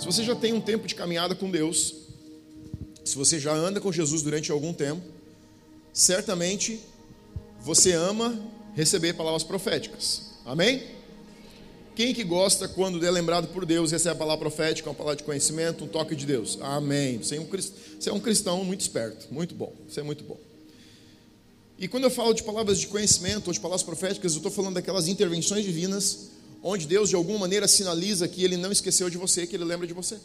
Se você já tem um tempo de caminhada com Deus, se você já anda com Jesus durante algum tempo, certamente você ama receber palavras proféticas. Amém? Quem que gosta quando é lembrado por Deus, recebe a palavra profética, uma palavra de conhecimento, um toque de Deus? Amém. Você é um, você é um cristão muito esperto, muito bom. Você é muito bom. E quando eu falo de palavras de conhecimento ou de palavras proféticas, eu estou falando daquelas intervenções divinas, onde Deus de alguma maneira sinaliza que Ele não esqueceu de você, que Ele lembra de você.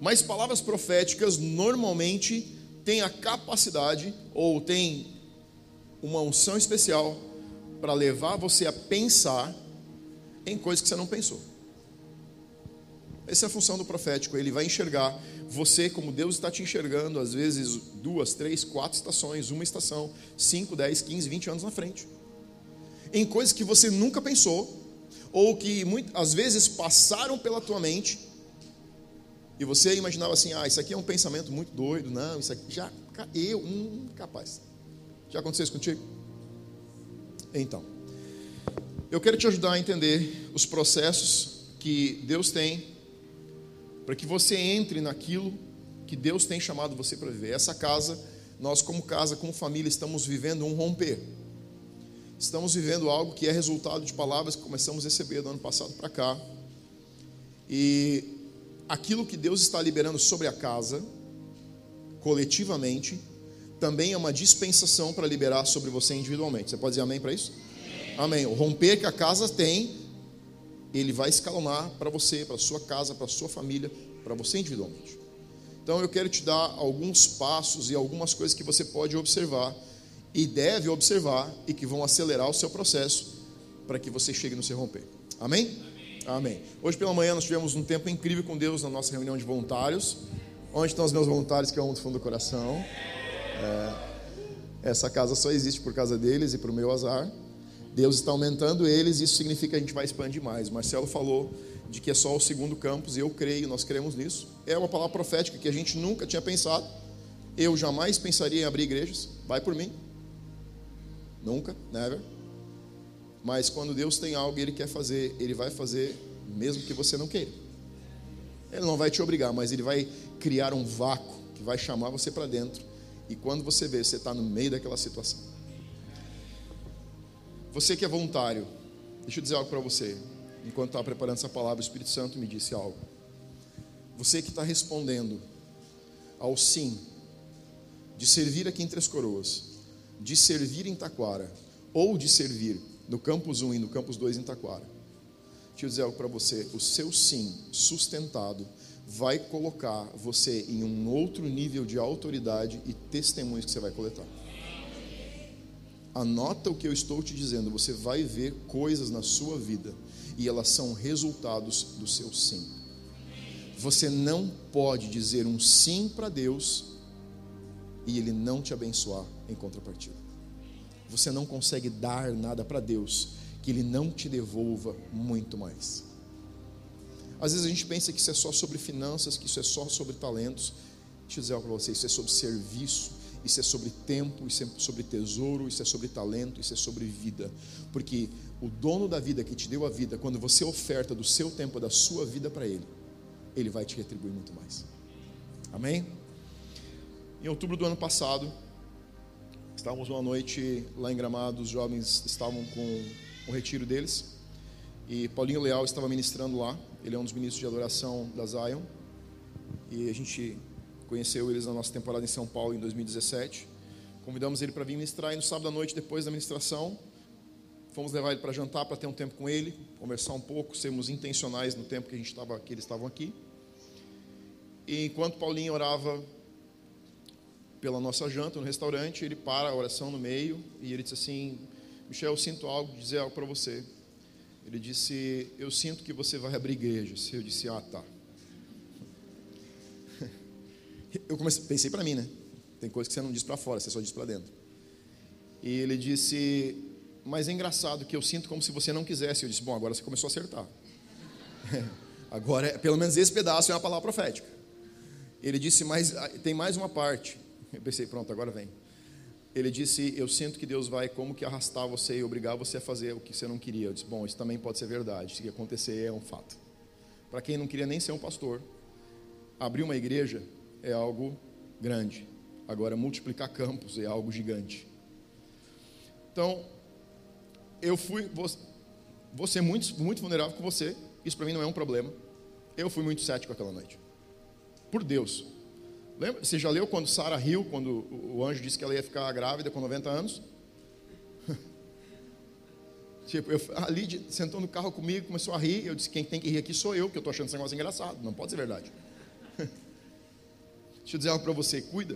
Mas palavras proféticas normalmente têm a capacidade ou têm uma unção especial para levar você a pensar em coisas que você não pensou. Essa é a função do profético, ele vai enxergar você como Deus está te enxergando, às vezes duas, três, quatro estações, uma estação, cinco, dez, quinze, vinte anos na frente. Em coisas que você nunca pensou, ou que muito, às vezes passaram pela tua mente, e você imaginava assim: ah, isso aqui é um pensamento muito doido, não, isso aqui já, eu, hum, capaz. Já aconteceu isso contigo? Então, eu quero te ajudar a entender os processos que Deus tem para que você entre naquilo que Deus tem chamado você para viver. Essa casa, nós como casa, como família, estamos vivendo um romper. Estamos vivendo algo que é resultado de palavras que começamos a receber do ano passado para cá. E aquilo que Deus está liberando sobre a casa, coletivamente, também é uma dispensação para liberar sobre você individualmente. Você pode dizer amém para isso? Amém. O romper que a casa tem, ele vai escalonar para você, para sua casa, para sua família, para você individualmente. Então eu quero te dar alguns passos e algumas coisas que você pode observar e deve observar e que vão acelerar o seu processo para que você chegue no seu romper. Amém? Amém? Amém. Hoje pela manhã nós tivemos um tempo incrível com Deus na nossa reunião de voluntários. Onde estão os meus voluntários que eu amo do fundo do coração? É, essa casa só existe por causa deles e por meu azar. Deus está aumentando eles, isso significa que a gente vai expandir mais. Marcelo falou de que é só o segundo campus, e eu creio, nós cremos nisso. É uma palavra profética que a gente nunca tinha pensado. Eu jamais pensaria em abrir igrejas, vai por mim. Nunca, never. Mas quando Deus tem algo e Ele quer fazer, Ele vai fazer, mesmo que você não queira. Ele não vai te obrigar, mas Ele vai criar um vácuo que vai chamar você para dentro. E quando você vê, você está no meio daquela situação. Você que é voluntário, deixa eu dizer algo para você. Enquanto estava preparando essa palavra, o Espírito Santo me disse algo. Você que está respondendo ao sim de servir aqui em Três Coroas, de servir em Taquara, ou de servir no campus 1 e no campus 2 em Taquara. Deixa eu dizer algo para você. O seu sim sustentado vai colocar você em um outro nível de autoridade e testemunhos que você vai coletar. Anota o que eu estou te dizendo, você vai ver coisas na sua vida e elas são resultados do seu sim. Você não pode dizer um sim para Deus e Ele não te abençoar em contrapartida. Você não consegue dar nada para Deus que Ele não te devolva muito mais. Às vezes a gente pensa que isso é só sobre finanças, que isso é só sobre talentos. Deixa eu dizer algo para você: isso é sobre serviço isso é sobre tempo, isso é sobre tesouro, isso é sobre talento, isso é sobre vida. Porque o dono da vida que te deu a vida, quando você oferta do seu tempo, da sua vida para ele, ele vai te retribuir muito mais. Amém? Em outubro do ano passado, estávamos uma noite lá em Gramado, os jovens estavam com o retiro deles, e Paulinho Leal estava ministrando lá, ele é um dos ministros de adoração da Zion, e a gente conheceu eles na nossa temporada em São Paulo em 2017. Convidamos ele para vir ministrar e no sábado à noite, depois da ministração, fomos levar ele para jantar, para ter um tempo com ele, conversar um pouco, sermos intencionais no tempo que, a gente estava, que eles estavam aqui. E enquanto Paulinho orava pela nossa janta no restaurante, ele para a oração no meio e ele disse assim: Michel, eu sinto algo, dizer algo para você. Ele disse: Eu sinto que você vai abrir igrejas. Eu disse: Ah, tá. eu comecei, pensei para mim, né? Tem coisa que você não diz para fora, você só diz para dentro. E ele disse, mas é engraçado que eu sinto como se você não quisesse. Eu disse, bom, agora você começou a acertar. agora, pelo menos esse pedaço é uma palavra profética. Ele disse, mas ah, tem mais uma parte. Eu pensei, pronto, agora vem. Ele disse, eu sinto que Deus vai como que arrastar você e obrigar você a fazer o que você não queria. Eu disse, bom, isso também pode ser verdade. Se acontecer, é um fato. para quem não queria nem ser um pastor, abrir uma igreja é algo grande. Agora, multiplicar campos é algo gigante. Então, eu fui, vou, vou ser muito, muito vulnerável com você, isso para mim não é um problema. Eu fui muito cético aquela noite. Por Deus. Lembra? Você já leu quando Sara riu, quando o anjo disse que ela ia ficar grávida com 90 anos? tipo, eu, a Lídia sentou no carro comigo, começou a rir. Eu disse: Quem tem que rir aqui sou eu, que eu estou achando esse negócio engraçado. Não pode ser verdade. Deixa eu dizer algo para você: cuida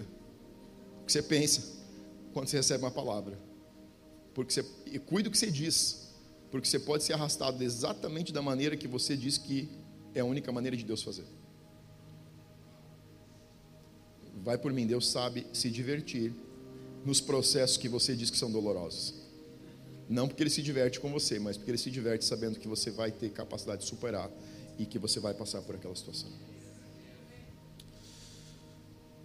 o que você pensa quando você recebe uma palavra. Porque você, e cuida o que você diz, porque você pode ser arrastado exatamente da maneira que você diz que é a única maneira de Deus fazer. Vai por mim, Deus sabe se divertir nos processos que você diz que são dolorosos. Não porque ele se diverte com você, mas porque ele se diverte sabendo que você vai ter capacidade de superar e que você vai passar por aquela situação.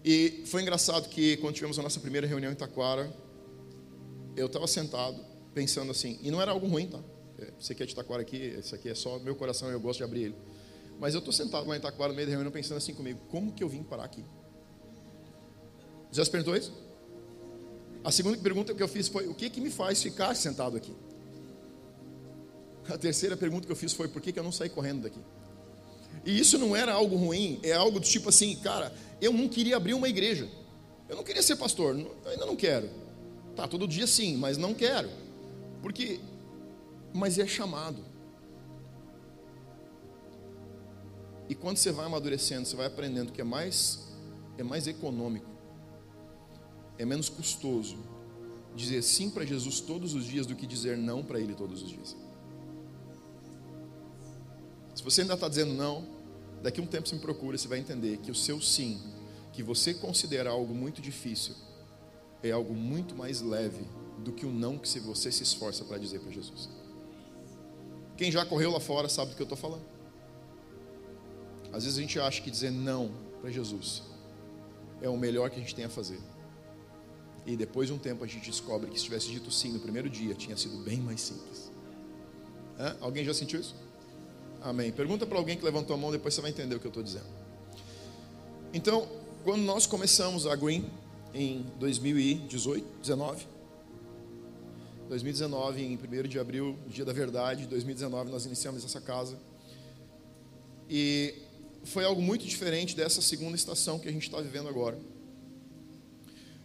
E foi engraçado que quando tivemos a nossa primeira reunião em Taquara, eu estava sentado pensando assim, e não era algo ruim, tá? É, você quer é de Taquara aqui, esse aqui é só meu coração, eu gosto de abrir ele. Mas eu estou sentado lá em Taquara no meio da reunião pensando assim comigo, como que eu vim parar aqui? Já se perguntou isso? A segunda pergunta que eu fiz foi: o que, que me faz ficar sentado aqui? A terceira pergunta que eu fiz foi: por que, que eu não saí correndo daqui? E isso não era algo ruim, é algo do tipo assim, cara, eu não queria abrir uma igreja. Eu não queria ser pastor, ainda não quero. Tá, todo dia sim, mas não quero. Porque, mas é chamado. E quando você vai amadurecendo, você vai aprendendo que é mais, é mais econômico é menos custoso dizer sim para Jesus todos os dias do que dizer não para Ele todos os dias. Se você ainda está dizendo não, daqui a um tempo você me procura, você vai entender que o seu sim, que você considera algo muito difícil, é algo muito mais leve do que o não que você se esforça para dizer para Jesus. Quem já correu lá fora sabe do que eu estou falando. Às vezes a gente acha que dizer não para Jesus é o melhor que a gente tem a fazer. E depois de um tempo a gente descobre que se tivesse dito sim no primeiro dia, tinha sido bem mais simples. Hã? Alguém já sentiu isso? Amém. Pergunta para alguém que levantou a mão, depois você vai entender o que eu estou dizendo. Então, quando nós começamos a Green em 2018, 19, 2019, em 1 de abril, dia da verdade, 2019, nós iniciamos essa casa. E foi algo muito diferente dessa segunda estação que a gente está vivendo agora.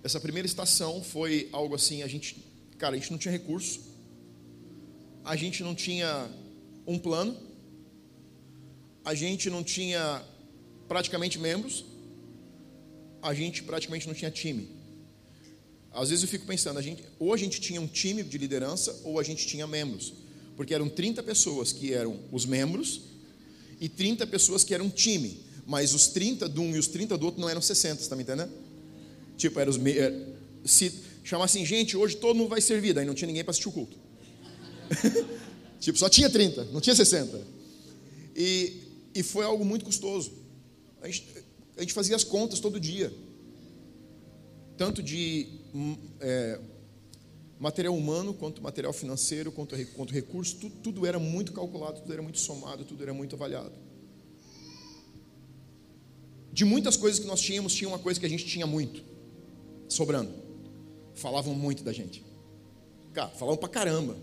Essa primeira estação foi algo assim, a gente, cara, a gente não tinha recurso, a gente não tinha um plano, a gente não tinha praticamente membros, a gente praticamente não tinha time. Às vezes eu fico pensando, a gente, ou a gente tinha um time de liderança, ou a gente tinha membros. Porque eram 30 pessoas que eram os membros e 30 pessoas que eram time. Mas os 30 de um e os 30 do outro não eram 60, está me entendendo? Tipo, era os me... se chamar assim, gente, hoje todo mundo vai servir, daí não tinha ninguém para assistir o culto. tipo, só tinha 30, não tinha 60. E, e foi algo muito custoso. A gente, a gente fazia as contas todo dia. Tanto de hum, é, material humano, quanto material financeiro, quanto, quanto recurso, tudo era muito calculado, tudo era muito somado, tudo era muito avaliado. De muitas coisas que nós tínhamos, tinha uma coisa que a gente tinha muito sobrando. Falavam muito da gente. Cara, falavam pra caramba.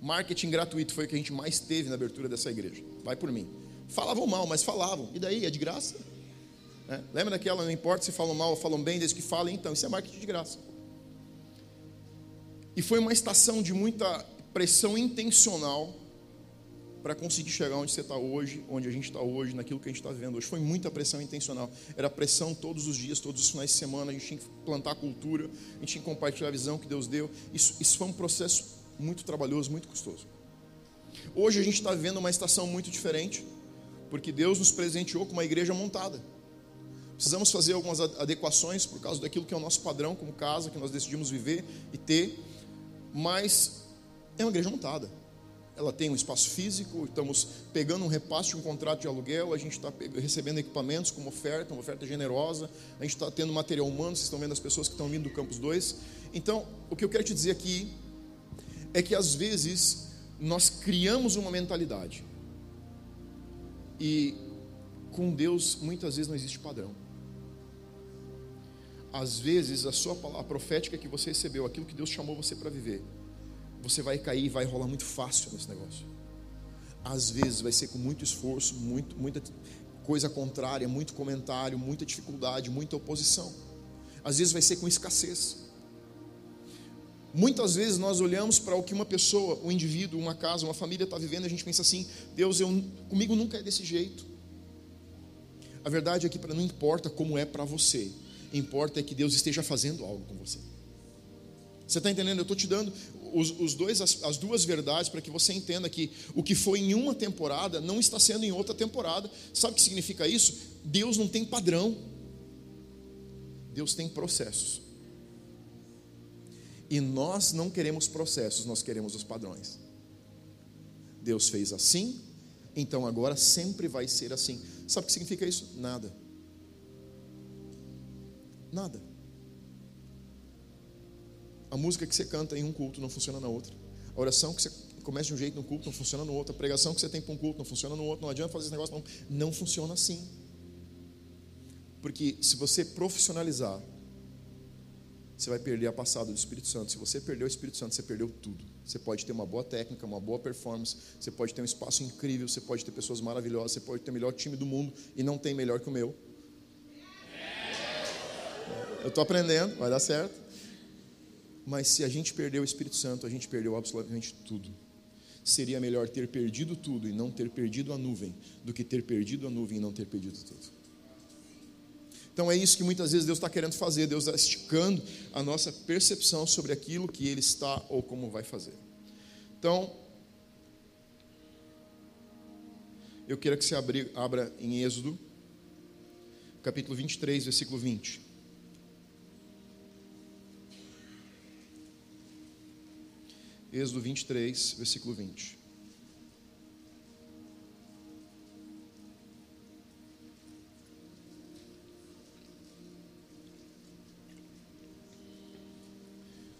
Marketing gratuito foi o que a gente mais teve na abertura dessa igreja. Vai por mim. Falavam mal, mas falavam. E daí? É de graça? É. Lembra daquela, não importa se falam mal ou falam bem, desde que falem, então, isso é marketing de graça. E foi uma estação de muita pressão intencional para conseguir chegar onde você está hoje, onde a gente está hoje, naquilo que a gente está vivendo hoje. Foi muita pressão intencional. Era pressão todos os dias, todos os finais de semana. A gente tinha que plantar cultura, a gente tinha que compartilhar a visão que Deus deu. Isso, isso foi um processo muito trabalhoso, muito custoso. Hoje a gente está vivendo uma estação muito diferente, porque Deus nos presenteou com uma igreja montada. Precisamos fazer algumas adequações por causa daquilo que é o nosso padrão como casa, que nós decidimos viver e ter, mas é uma igreja montada ela tem um espaço físico, estamos pegando um repasse de um contrato de aluguel, a gente está recebendo equipamentos como oferta, uma oferta generosa, a gente está tendo material humano, vocês estão vendo as pessoas que estão vindo do Campus 2. Então, o que eu quero te dizer aqui é que às vezes nós criamos uma mentalidade. E com Deus, muitas vezes não existe padrão. Às vezes, a sua palavra profética que você recebeu, aquilo que Deus chamou você para viver, você vai cair e vai rolar muito fácil nesse negócio. Às vezes vai ser com muito esforço, muito, muita coisa contrária, muito comentário, muita dificuldade, muita oposição. Às vezes vai ser com escassez. Muitas vezes nós olhamos para o que uma pessoa, um indivíduo, uma casa, uma família está vivendo e a gente pensa assim: Deus, eu, comigo nunca é desse jeito. A verdade é que não importa como é para você, importa é que Deus esteja fazendo algo com você. Você está entendendo? Eu estou te dando os, os dois, as, as duas verdades para que você entenda que o que foi em uma temporada não está sendo em outra temporada. Sabe o que significa isso? Deus não tem padrão. Deus tem processos. E nós não queremos processos, nós queremos os padrões. Deus fez assim, então agora sempre vai ser assim. Sabe o que significa isso? Nada. Nada. A música que você canta em um culto não funciona na outra. A oração que você começa de um jeito no culto não funciona no outro. A pregação que você tem para um culto não funciona no outro. Não adianta fazer esse negócio, não. Não funciona assim. Porque se você profissionalizar você vai perder a passada do Espírito Santo. Se você perder o Espírito Santo, você perdeu tudo. Você pode ter uma boa técnica, uma boa performance, você pode ter um espaço incrível, você pode ter pessoas maravilhosas, você pode ter o melhor time do mundo e não tem melhor que o meu. Eu estou aprendendo, vai dar certo. Mas se a gente perder o Espírito Santo, a gente perdeu absolutamente tudo. Seria melhor ter perdido tudo e não ter perdido a nuvem, do que ter perdido a nuvem e não ter perdido tudo. Então é isso que muitas vezes Deus está querendo fazer, Deus está esticando a nossa percepção sobre aquilo que Ele está ou como vai fazer. Então, eu quero que você abra em Êxodo, capítulo 23, versículo 20. Êxodo 23, versículo 20.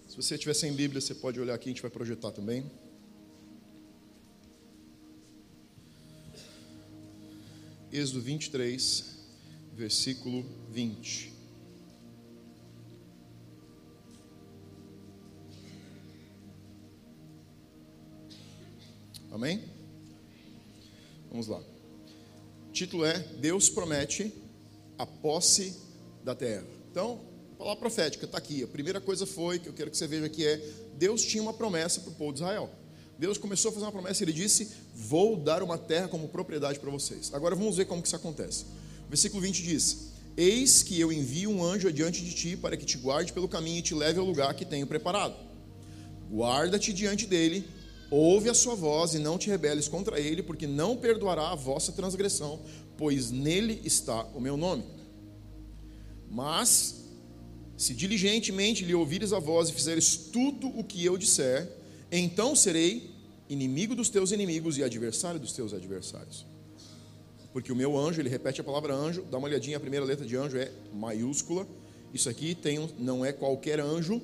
Se você estiver sem Bíblia, você pode olhar aqui, a gente vai projetar também. Êxodo 23, versículo 20. Amém? Vamos lá. O título é Deus promete a posse da terra. Então, palavra profética está aqui. A primeira coisa foi, que eu quero que você veja aqui, é: Deus tinha uma promessa para o povo de Israel. Deus começou a fazer uma promessa e ele disse: Vou dar uma terra como propriedade para vocês. Agora vamos ver como que isso acontece. O versículo 20 diz: Eis que eu envio um anjo adiante de ti para que te guarde pelo caminho e te leve ao lugar que tenho preparado. Guarda-te diante dele, ouve a sua voz e não te rebeles contra ele, porque não perdoará a vossa transgressão, pois nele está o meu nome. Mas se diligentemente lhe ouvires a voz e fizeres tudo o que eu disser, então serei inimigo dos teus inimigos e adversário dos teus adversários. Porque o meu anjo, ele repete a palavra anjo, dá uma olhadinha, a primeira letra de anjo é maiúscula. Isso aqui tem, não é qualquer anjo,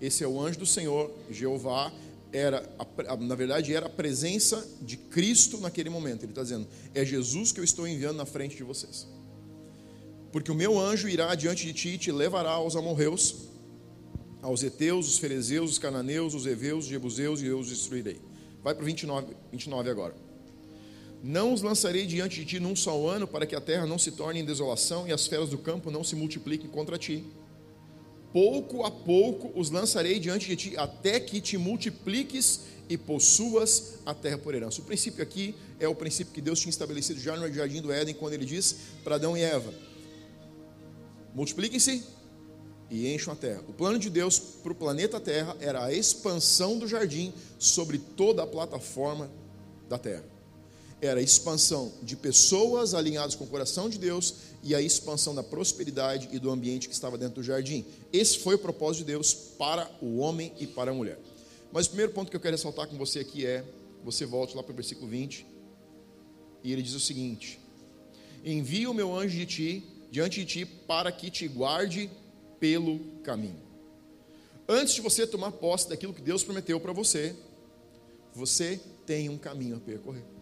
esse é o anjo do Senhor, Jeová, era, na verdade, era a presença de Cristo naquele momento. Ele está dizendo: é Jesus que eu estou enviando na frente de vocês porque o meu anjo irá diante de ti e te levará aos amorreus, aos heteus, os ferezeus, os cananeus, os heveus, os jebuseus e eu os destruirei. Vai para o 29, 29 agora. Não os lançarei diante de ti num só ano, para que a terra não se torne em desolação e as feras do campo não se multipliquem contra ti. Pouco a pouco os lançarei diante de ti, até que te multipliques e possuas a terra por herança. O princípio aqui é o princípio que Deus tinha estabelecido já no jardim do Éden, quando ele diz para Adão e Eva: multipliquem-se e encham a terra. O plano de Deus para o planeta Terra era a expansão do jardim sobre toda a plataforma da terra. Era a expansão de pessoas alinhadas com o coração de Deus e a expansão da prosperidade e do ambiente que estava dentro do jardim. Esse foi o propósito de Deus para o homem e para a mulher. Mas o primeiro ponto que eu quero ressaltar com você aqui é: você volte lá para o versículo 20, e ele diz o seguinte: Envia o meu anjo de ti diante de ti para que te guarde pelo caminho. Antes de você tomar posse daquilo que Deus prometeu para você, você tem um caminho a percorrer.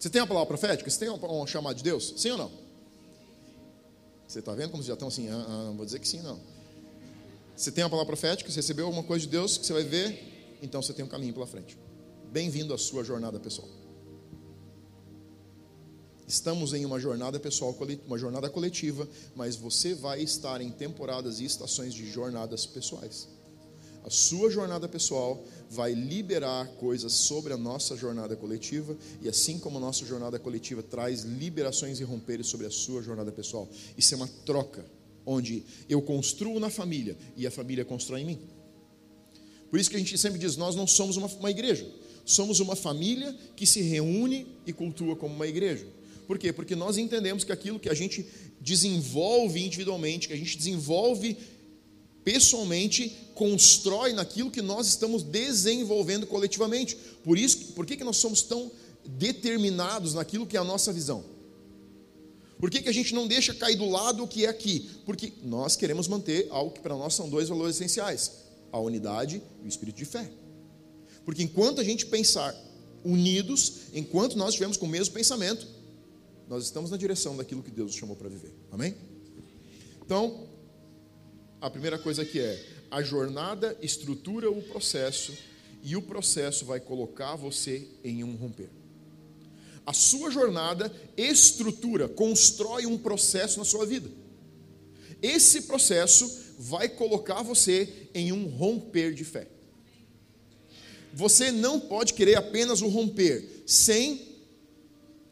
Você tem uma palavra profética? Você tem um, um chamado de Deus? Sim ou não? Você está vendo como já estão assim? Ah, ah, vou dizer que sim, não. Você tem uma palavra profética? Você recebeu alguma coisa de Deus que você vai ver? Então você tem um caminho pela frente. Bem-vindo à sua jornada pessoal. Estamos em uma jornada pessoal, uma jornada coletiva, mas você vai estar em temporadas e estações de jornadas pessoais. A sua jornada pessoal vai liberar coisas sobre a nossa jornada coletiva, e assim como a nossa jornada coletiva traz liberações e romperes sobre a sua jornada pessoal. Isso é uma troca, onde eu construo na família e a família constrói em mim. Por isso que a gente sempre diz: nós não somos uma, uma igreja, somos uma família que se reúne e cultua como uma igreja. Por quê? Porque nós entendemos que aquilo que a gente desenvolve individualmente, que a gente desenvolve pessoalmente constrói naquilo que nós estamos desenvolvendo coletivamente. Por isso, por que, que nós somos tão determinados naquilo que é a nossa visão? Por que, que a gente não deixa cair do lado o que é aqui? Porque nós queremos manter algo que para nós são dois valores essenciais: a unidade e o espírito de fé. Porque enquanto a gente pensar unidos, enquanto nós estivermos com o mesmo pensamento, nós estamos na direção daquilo que Deus nos chamou para viver. Amém? Então, a primeira coisa que é: a jornada estrutura o processo e o processo vai colocar você em um romper. A sua jornada estrutura, constrói um processo na sua vida. Esse processo vai colocar você em um romper de fé. Você não pode querer apenas o romper sem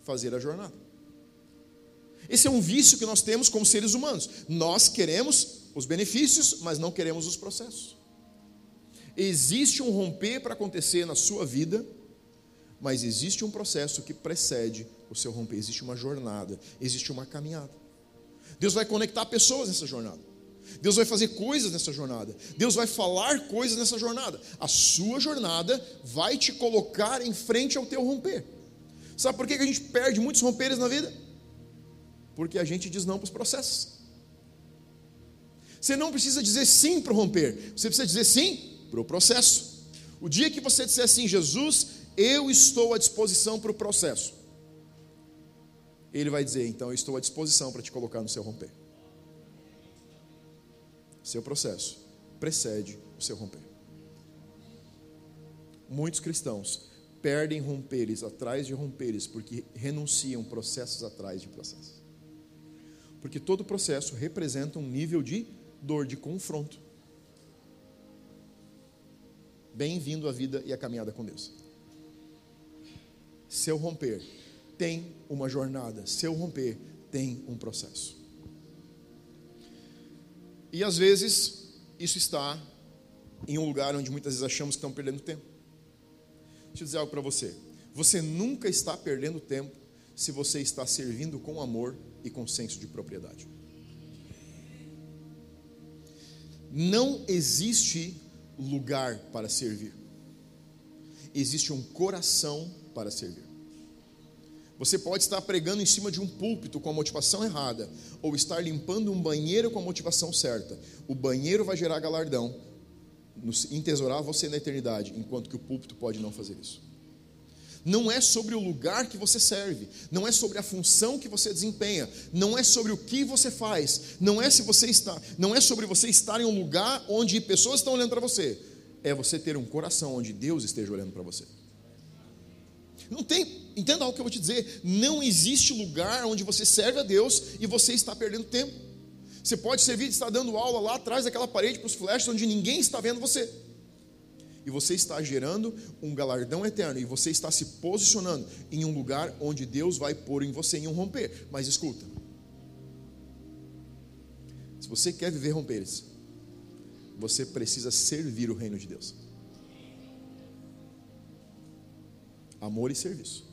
fazer a jornada. Esse é um vício que nós temos como seres humanos. Nós queremos os benefícios, mas não queremos os processos. Existe um romper para acontecer na sua vida, mas existe um processo que precede o seu romper, existe uma jornada, existe uma caminhada. Deus vai conectar pessoas nessa jornada. Deus vai fazer coisas nessa jornada. Deus vai falar coisas nessa jornada. A sua jornada vai te colocar em frente ao teu romper. Sabe por que a gente perde muitos romperes na vida? Porque a gente diz não para os processos. Você não precisa dizer sim para romper, você precisa dizer sim para o processo. O dia que você disser assim, Jesus, eu estou à disposição para o processo, ele vai dizer, então eu estou à disposição para te colocar no seu romper. Seu processo precede o seu romper. Muitos cristãos perdem romperes atrás de romperes porque renunciam processos atrás de processos. Porque todo processo representa um nível de dor de confronto. Bem-vindo à vida e à caminhada com Deus. Seu romper tem uma jornada, seu romper tem um processo. E às vezes isso está em um lugar onde muitas vezes achamos que estão perdendo tempo. Deixa eu dizer algo para você. Você nunca está perdendo tempo se você está servindo com amor e com senso de propriedade. Não existe lugar para servir, existe um coração para servir. Você pode estar pregando em cima de um púlpito com a motivação errada, ou estar limpando um banheiro com a motivação certa. O banheiro vai gerar galardão, entesourar você na eternidade, enquanto que o púlpito pode não fazer isso não é sobre o lugar que você serve, não é sobre a função que você desempenha, não é sobre o que você faz, não é se você está, não é sobre você estar em um lugar onde pessoas estão olhando para você. É você ter um coração onde Deus esteja olhando para você. Não tem, entenda algo que eu vou te dizer, não existe lugar onde você serve a Deus e você está perdendo tempo. Você pode servir, estar dando aula lá atrás daquela parede para os flashes onde ninguém está vendo você e você está gerando um galardão eterno, e você está se posicionando em um lugar onde Deus vai pôr em você em um romper. Mas escuta, se você quer viver romperes, você precisa servir o reino de Deus. Amor e serviço.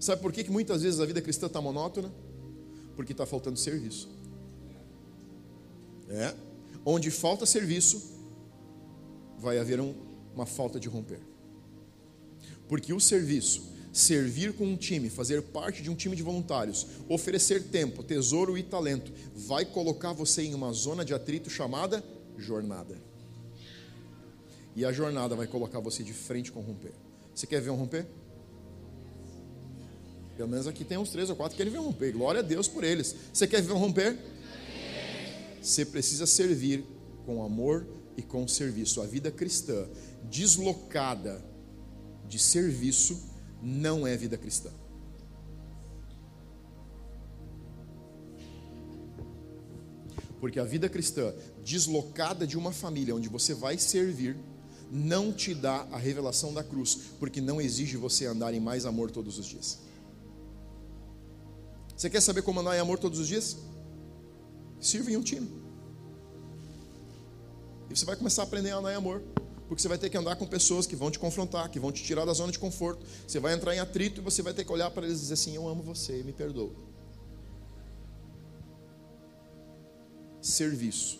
Sabe por que, que muitas vezes a vida cristã está monótona? Porque está faltando serviço. É. Onde falta serviço, vai haver um, uma falta de romper. Porque o serviço, servir com um time, fazer parte de um time de voluntários, oferecer tempo, tesouro e talento, vai colocar você em uma zona de atrito chamada jornada. E a jornada vai colocar você de frente com romper. Você quer ver um romper? Pelo menos aqui tem uns três ou quatro que ver um romper. Glória a Deus por eles. Você quer ver um romper? Você precisa servir com amor e com serviço. A vida cristã deslocada de serviço não é vida cristã. Porque a vida cristã, deslocada de uma família onde você vai servir, não te dá a revelação da cruz, porque não exige você andar em mais amor todos os dias. Você quer saber como andar em amor todos os dias? Sirva em um time. E você vai começar a aprender a andar em amor. Porque você vai ter que andar com pessoas que vão te confrontar, que vão te tirar da zona de conforto. Você vai entrar em atrito e você vai ter que olhar para eles e dizer assim: Eu amo você, me perdoa. Serviço.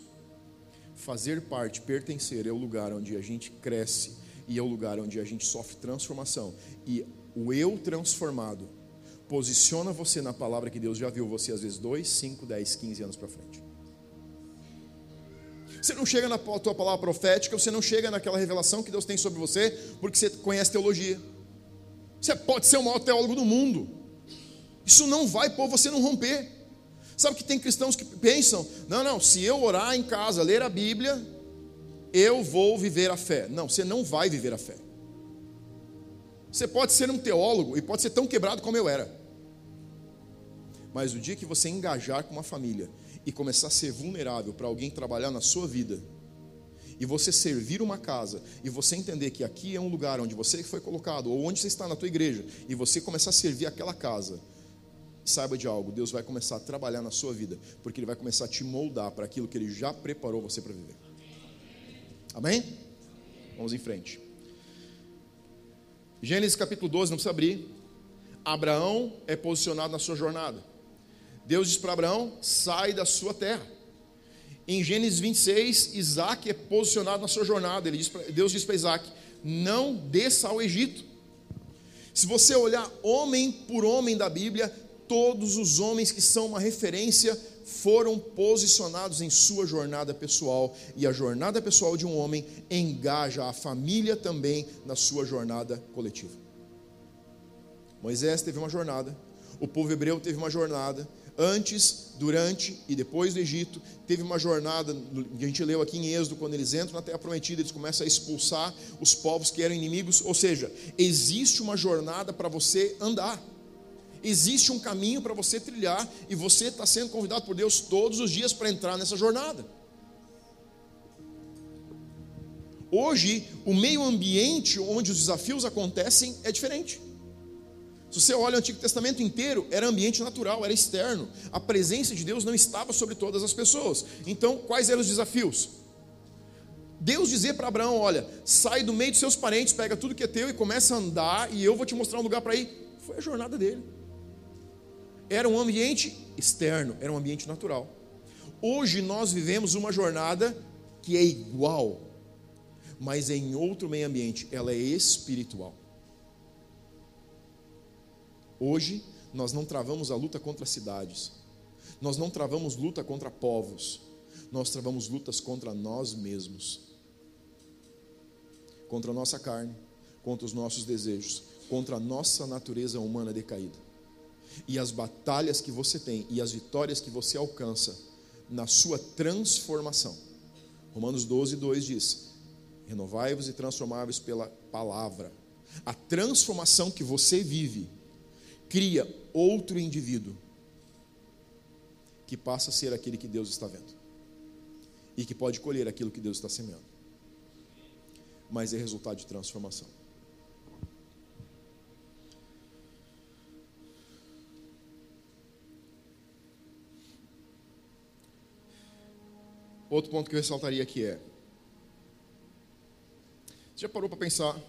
Fazer parte, pertencer é o lugar onde a gente cresce e é o lugar onde a gente sofre transformação. E o eu transformado posiciona você na palavra que Deus já viu você às vezes 2, 5, 10, 15 anos para frente. Você não chega na tua palavra profética, você não chega naquela revelação que Deus tem sobre você, porque você conhece teologia. Você pode ser o maior teólogo do mundo. Isso não vai pôr você não romper. Sabe que tem cristãos que pensam: não, não, se eu orar em casa, ler a Bíblia, eu vou viver a fé. Não, você não vai viver a fé. Você pode ser um teólogo e pode ser tão quebrado como eu era. Mas o dia que você engajar com uma família e começar a ser vulnerável para alguém trabalhar na sua vida, e você servir uma casa, e você entender que aqui é um lugar onde você foi colocado, ou onde você está na tua igreja, e você começar a servir aquela casa, saiba de algo, Deus vai começar a trabalhar na sua vida, porque Ele vai começar a te moldar para aquilo que Ele já preparou você para viver. Amém? Vamos em frente. Gênesis capítulo 12, não precisa abrir. Abraão é posicionado na sua jornada. Deus diz para Abraão: sai da sua terra. Em Gênesis 26, Isaac é posicionado na sua jornada. Diz pra, Deus diz para Isaac: não desça ao Egito. Se você olhar homem por homem da Bíblia, todos os homens que são uma referência foram posicionados em sua jornada pessoal. E a jornada pessoal de um homem engaja a família também na sua jornada coletiva. Moisés teve uma jornada, o povo hebreu teve uma jornada, antes, durante e depois do Egito, teve uma jornada que a gente leu aqui em Êxodo, quando eles entram na Terra Prometida, eles começam a expulsar os povos que eram inimigos, ou seja, existe uma jornada para você andar, existe um caminho para você trilhar, e você está sendo convidado por Deus todos os dias para entrar nessa jornada. Hoje, o meio ambiente onde os desafios acontecem é diferente. Se você olha o Antigo Testamento inteiro, era ambiente natural, era externo. A presença de Deus não estava sobre todas as pessoas. Então, quais eram os desafios? Deus dizer para Abraão: Olha, sai do meio dos seus parentes, pega tudo que é teu e começa a andar, e eu vou te mostrar um lugar para ir. Foi a jornada dele. Era um ambiente externo, era um ambiente natural. Hoje nós vivemos uma jornada que é igual, mas em outro meio ambiente, ela é espiritual. Hoje, nós não travamos a luta contra cidades, nós não travamos luta contra povos, nós travamos lutas contra nós mesmos, contra a nossa carne, contra os nossos desejos, contra a nossa natureza humana decaída. E as batalhas que você tem e as vitórias que você alcança na sua transformação. Romanos 12, 2 diz: Renovai-vos e transformai-vos pela palavra. A transformação que você vive cria outro indivíduo que passa a ser aquele que Deus está vendo e que pode colher aquilo que Deus está semeando. Mas é resultado de transformação. Outro ponto que eu ressaltaria aqui é: você já parou para pensar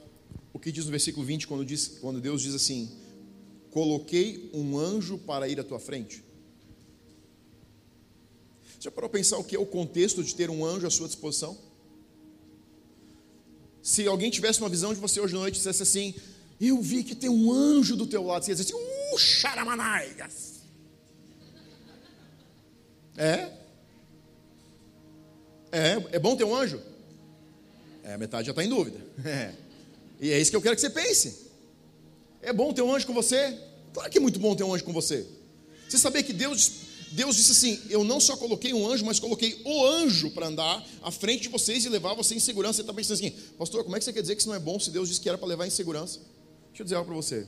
o que diz no versículo 20, quando, diz, quando Deus diz assim: Coloquei um anjo para ir à tua frente. Já parou para pensar o que é o contexto de ter um anjo à sua disposição? Se alguém tivesse uma visão de você hoje à noite e dissesse assim: Eu vi que tem um anjo do teu lado, você ia dizer assim: Uh, xaramanaigas. É? É, é bom ter um anjo? É, metade já está em dúvida. É. E é isso que eu quero que você pense. É bom ter um anjo com você? Claro que é muito bom ter um anjo com você. Você sabia que Deus, Deus disse assim: Eu não só coloquei um anjo, mas coloquei o anjo para andar à frente de vocês e levar vocês em segurança. Você está pensando assim, pastor, como é que você quer dizer que isso não é bom se Deus disse que era para levar em segurança? Deixa eu dizer algo para você.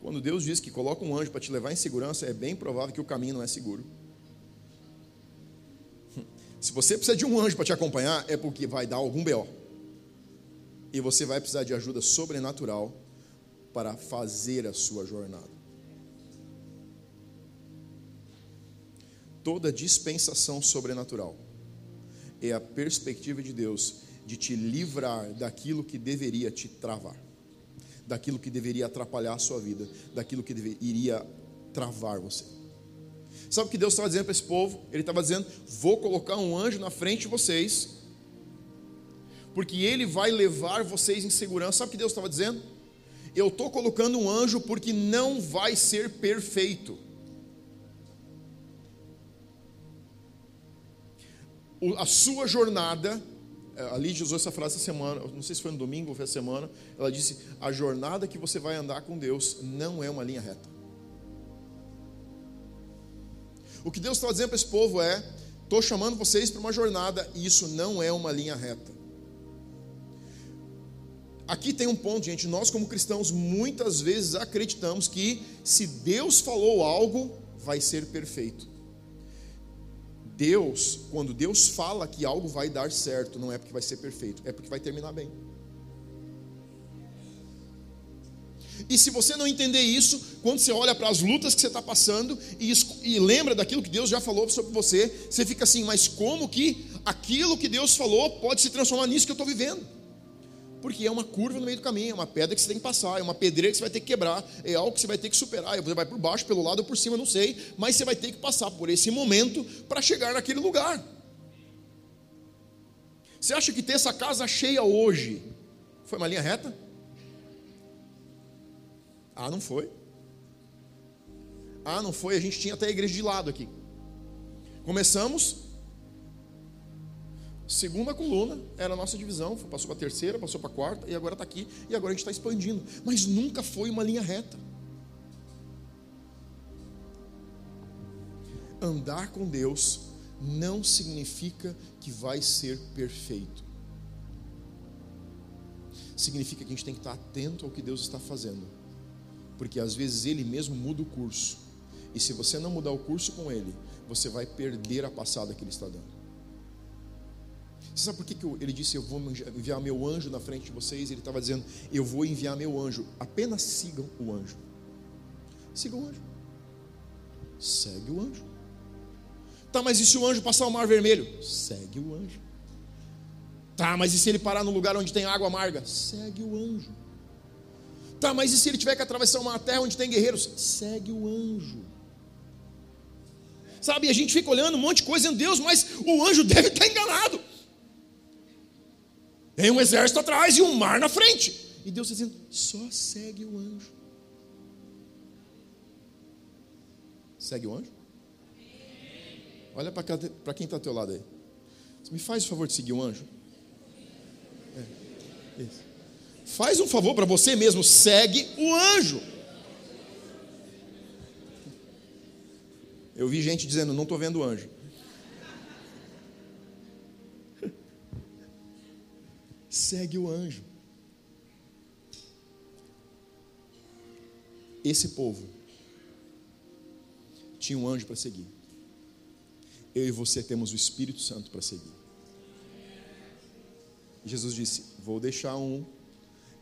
Quando Deus diz que coloca um anjo para te levar em segurança, é bem provável que o caminho não é seguro. Se você precisa de um anjo para te acompanhar, é porque vai dar algum BO. E você vai precisar de ajuda sobrenatural para fazer a sua jornada. Toda dispensação sobrenatural é a perspectiva de Deus de te livrar daquilo que deveria te travar, daquilo que deveria atrapalhar a sua vida, daquilo que iria travar você. Sabe o que Deus estava dizendo para esse povo? Ele estava dizendo: Vou colocar um anjo na frente de vocês, porque ele vai levar vocês em segurança. Sabe o que Deus estava dizendo? Eu estou colocando um anjo porque não vai ser perfeito. A sua jornada, é, a Lídia usou essa frase essa semana, não sei se foi no domingo ou foi a semana, ela disse: A jornada que você vai andar com Deus não é uma linha reta. O que Deus está dizendo para esse povo é: estou chamando vocês para uma jornada e isso não é uma linha reta. Aqui tem um ponto, gente. Nós, como cristãos, muitas vezes acreditamos que se Deus falou algo, vai ser perfeito. Deus, quando Deus fala que algo vai dar certo, não é porque vai ser perfeito, é porque vai terminar bem. E se você não entender isso, quando você olha para as lutas que você está passando e, e, lembra daquilo que Deus já falou sobre você, você fica assim, mas como que aquilo que Deus falou pode se transformar nisso que eu estou vivendo? Porque é uma curva no meio do caminho, é uma pedra que você tem que passar, é uma pedreira que você vai ter que quebrar, é algo que você vai ter que superar. Você vai por baixo, pelo lado ou por cima, não sei, mas você vai ter que passar por esse momento para chegar naquele lugar. Você acha que ter essa casa cheia hoje foi uma linha reta? Ah, não foi. Ah, não foi. A gente tinha até a igreja de lado aqui. Começamos. Segunda coluna era a nossa divisão. Passou para a terceira, passou para a quarta, e agora está aqui. E agora a gente está expandindo. Mas nunca foi uma linha reta. Andar com Deus não significa que vai ser perfeito. Significa que a gente tem que estar atento ao que Deus está fazendo porque às vezes ele mesmo muda o curso. E se você não mudar o curso com ele, você vai perder a passada que ele está dando. Você sabe por que, que ele disse: Eu vou enviar meu anjo na frente de vocês? Ele estava dizendo: Eu vou enviar meu anjo. Apenas sigam o anjo. Sigam o anjo. Segue o anjo. Tá, mas e se o anjo passar o mar vermelho? Segue o anjo. Tá, mas e se ele parar no lugar onde tem água amarga? Segue o anjo. Tá, mas e se ele tiver que atravessar uma terra onde tem guerreiros? Segue o anjo. Sabe, a gente fica olhando um monte de coisa em Deus, mas o anjo deve estar enganado. Tem um exército atrás e um mar na frente. E Deus dizendo: só segue o anjo. Segue o anjo? Olha para quem está ao teu lado aí. Me faz o favor de seguir o anjo? É. Faz um favor para você mesmo, segue o anjo. Eu vi gente dizendo, não estou vendo o anjo. Segue o anjo. Esse povo tinha um anjo para seguir. Eu e você temos o Espírito Santo para seguir. Jesus disse: Vou deixar um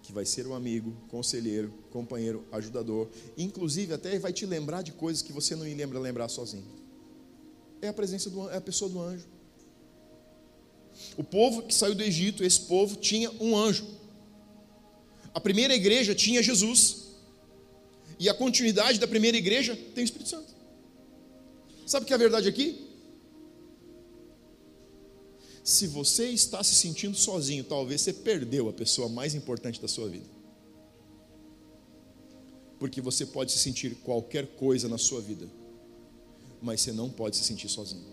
que vai ser um amigo, conselheiro, companheiro, ajudador, inclusive até vai te lembrar de coisas que você não lembra lembrar sozinho. É a presença do é a pessoa do anjo. O povo que saiu do Egito, esse povo tinha um anjo. A primeira igreja tinha Jesus. E a continuidade da primeira igreja tem o Espírito Santo. Sabe o que é a verdade aqui? Se você está se sentindo sozinho, talvez você perdeu a pessoa mais importante da sua vida. Porque você pode se sentir qualquer coisa na sua vida, mas você não pode se sentir sozinho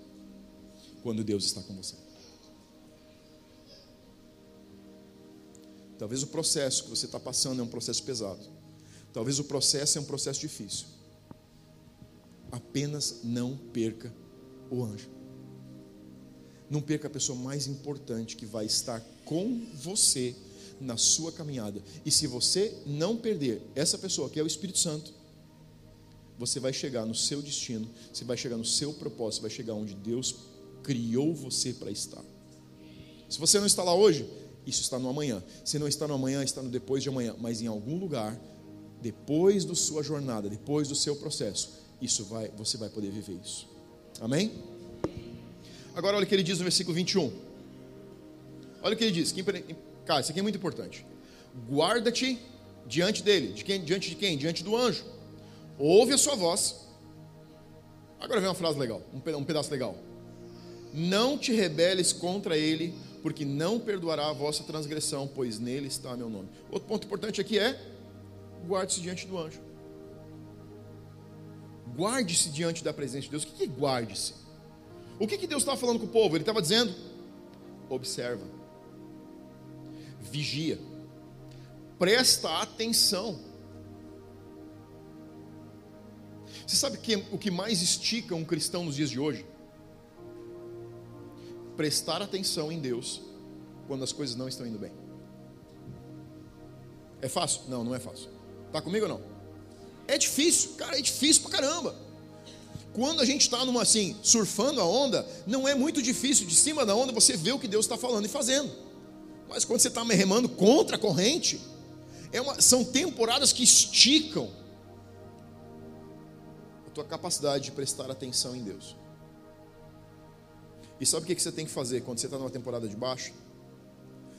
quando Deus está com você. Talvez o processo que você está passando é um processo pesado. Talvez o processo é um processo difícil. Apenas não perca o anjo. Não perca a pessoa mais importante que vai estar com você na sua caminhada. E se você não perder essa pessoa, que é o Espírito Santo, você vai chegar no seu destino, você vai chegar no seu propósito, você vai chegar onde Deus criou você para estar. Se você não está lá hoje, isso está no amanhã. Se não está no amanhã, está no depois de amanhã, mas em algum lugar, depois da sua jornada, depois do seu processo, isso vai, você vai poder viver isso. Amém? Agora olha o que ele diz no versículo 21. Olha o que ele diz. Cara, isso aqui é muito importante. Guarda-te diante dele. De quem? Diante de quem? Diante do anjo. Ouve a sua voz. Agora vem uma frase legal, um pedaço legal. Não te rebeles contra ele, porque não perdoará a vossa transgressão, pois nele está meu nome. Outro ponto importante aqui é: guarde-se diante do anjo. Guarde-se diante da presença de Deus. O que é guarde-se? O que, que Deus estava falando com o povo? Ele estava dizendo: observa, vigia, presta atenção. Você sabe que o que mais estica um cristão nos dias de hoje? Prestar atenção em Deus quando as coisas não estão indo bem. É fácil? Não, não é fácil. Está comigo ou não? É difícil, cara, é difícil pra caramba. Quando a gente está numa assim, surfando a onda, não é muito difícil de cima da onda você ver o que Deus está falando e fazendo. Mas quando você está remando contra a corrente, é uma, são temporadas que esticam a tua capacidade de prestar atenção em Deus. E sabe o que você tem que fazer quando você está numa temporada de baixo?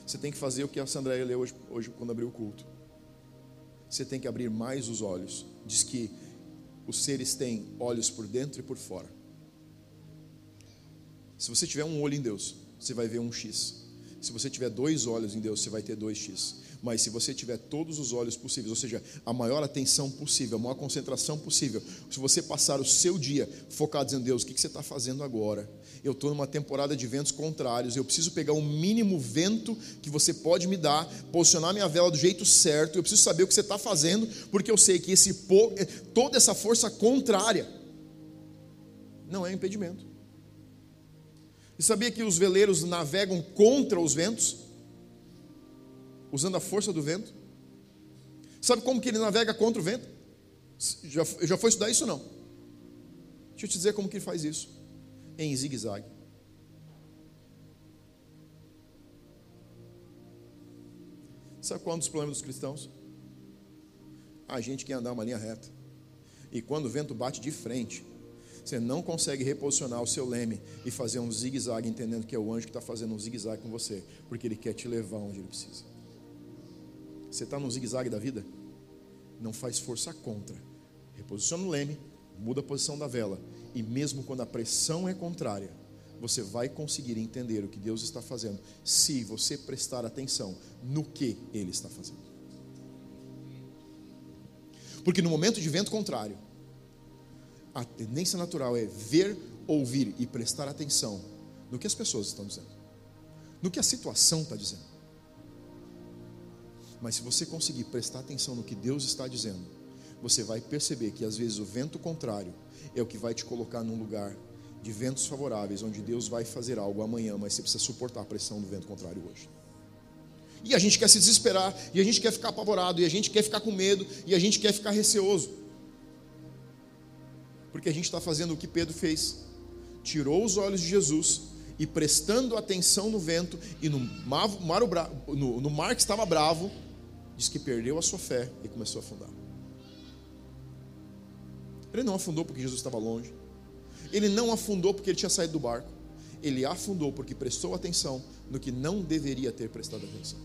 Você tem que fazer o que a Sandra leu hoje, hoje quando abriu o culto. Você tem que abrir mais os olhos. Diz que os seres têm olhos por dentro e por fora. Se você tiver um olho em Deus, você vai ver um X. Se você tiver dois olhos em Deus, você vai ter dois X. Mas se você tiver todos os olhos possíveis, ou seja, a maior atenção possível, a maior concentração possível, se você passar o seu dia focado em Deus, o que você está fazendo agora? Eu estou numa temporada de ventos contrários, eu preciso pegar o mínimo vento que você pode me dar, posicionar minha vela do jeito certo, eu preciso saber o que você está fazendo, porque eu sei que esse toda essa força contrária não é um impedimento. E sabia que os veleiros navegam contra os ventos? Usando a força do vento? Sabe como que ele navega contra o vento? Já, já foi estudar isso ou não? Deixa eu te dizer como que ele faz isso. Em zigue-zague. Sabe qual é um dos problemas dos cristãos? A gente quer andar uma linha reta. E quando o vento bate de frente, você não consegue reposicionar o seu leme e fazer um zigue-zague, entendendo que é o anjo que está fazendo um zigue-zague com você, porque ele quer te levar onde ele precisa. Você está no zigue-zague da vida? Não faz força contra. Reposiciona o leme, muda a posição da vela, e mesmo quando a pressão é contrária, você vai conseguir entender o que Deus está fazendo, se você prestar atenção no que Ele está fazendo. Porque no momento de vento contrário, a tendência natural é ver, ouvir e prestar atenção no que as pessoas estão dizendo, no que a situação está dizendo. Mas se você conseguir prestar atenção no que Deus está dizendo, você vai perceber que às vezes o vento contrário é o que vai te colocar num lugar de ventos favoráveis, onde Deus vai fazer algo amanhã, mas você precisa suportar a pressão do vento contrário hoje. E a gente quer se desesperar, e a gente quer ficar apavorado, e a gente quer ficar com medo, e a gente quer ficar receoso. Porque a gente está fazendo o que Pedro fez. Tirou os olhos de Jesus e prestando atenção no vento e no mar, no, mar que estava bravo, diz que perdeu a sua fé e começou a afundar. Ele não afundou porque Jesus estava longe. Ele não afundou porque ele tinha saído do barco. Ele afundou porque prestou atenção no que não deveria ter prestado atenção.